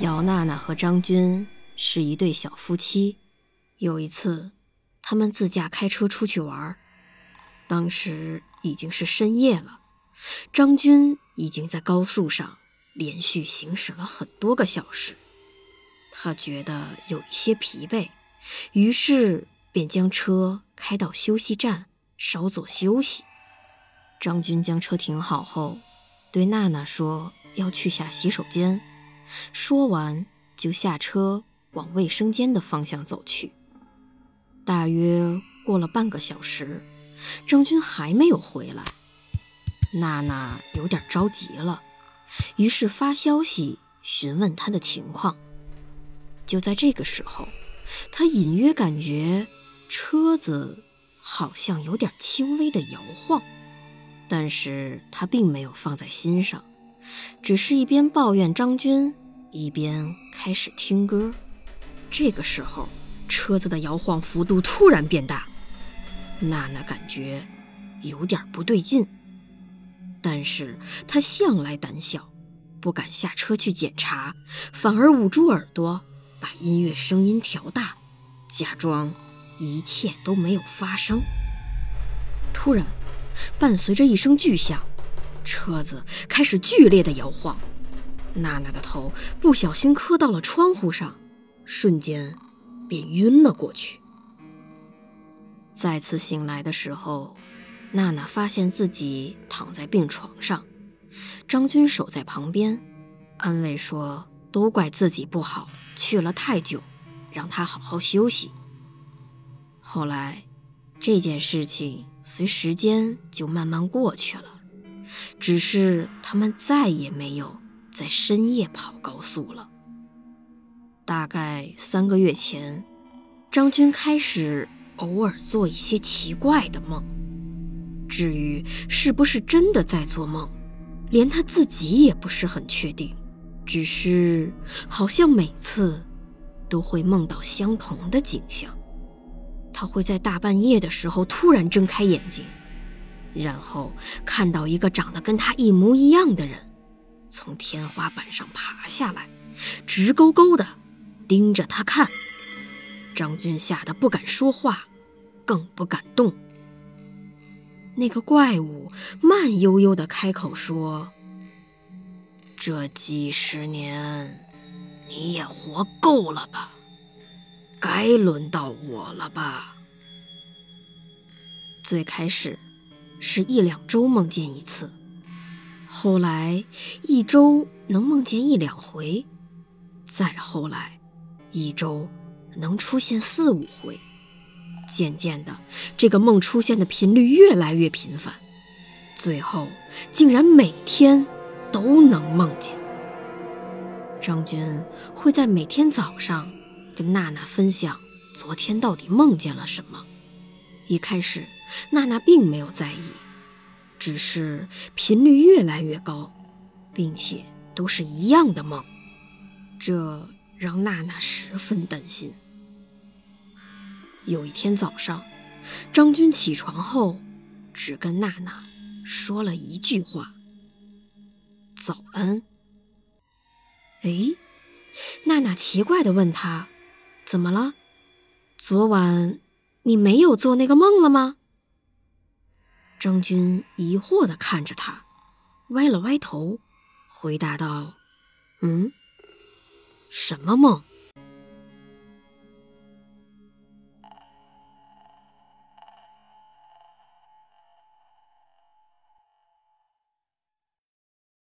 姚娜娜和张军是一对小夫妻。有一次，他们自驾开车出去玩，当时已经是深夜了。张军已经在高速上连续行驶了很多个小时，他觉得有一些疲惫，于是便将车开到休息站稍作休息。张军将车停好后，对娜娜说：“要去下洗手间。”说完，就下车往卫生间的方向走去。大约过了半个小时，张军还没有回来，娜娜有点着急了，于是发消息询问他的情况。就在这个时候，她隐约感觉车子好像有点轻微的摇晃，但是她并没有放在心上。只是一边抱怨张军，一边开始听歌。这个时候，车子的摇晃幅度突然变大，娜娜感觉有点不对劲。但是她向来胆小，不敢下车去检查，反而捂住耳朵，把音乐声音调大，假装一切都没有发生。突然，伴随着一声巨响。车子开始剧烈的摇晃，娜娜的头不小心磕到了窗户上，瞬间便晕了过去。再次醒来的时候，娜娜发现自己躺在病床上，张军守在旁边，安慰说：“都怪自己不好，去了太久，让他好好休息。”后来，这件事情随时间就慢慢过去了。只是他们再也没有在深夜跑高速了。大概三个月前，张军开始偶尔做一些奇怪的梦。至于是不是真的在做梦，连他自己也不是很确定。只是好像每次都会梦到相同的景象。他会在大半夜的时候突然睁开眼睛。然后看到一个长得跟他一模一样的人，从天花板上爬下来，直勾勾的盯着他看。张军吓得不敢说话，更不敢动。那个怪物慢悠悠的开口说：“这几十年，你也活够了吧？该轮到我了吧？”最开始。是一两周梦见一次，后来一周能梦见一两回，再后来一周能出现四五回，渐渐的，这个梦出现的频率越来越频繁，最后竟然每天都能梦见。张军会在每天早上跟娜娜分享昨天到底梦见了什么。一开始。娜娜并没有在意，只是频率越来越高，并且都是一样的梦，这让娜娜十分担心。有一天早上，张军起床后，只跟娜娜说了一句话：“早安。”哎，娜娜奇怪的问他：“怎么了？昨晚你没有做那个梦了吗？”张军疑惑的看着他，歪了歪头，回答道：“嗯，什么梦？”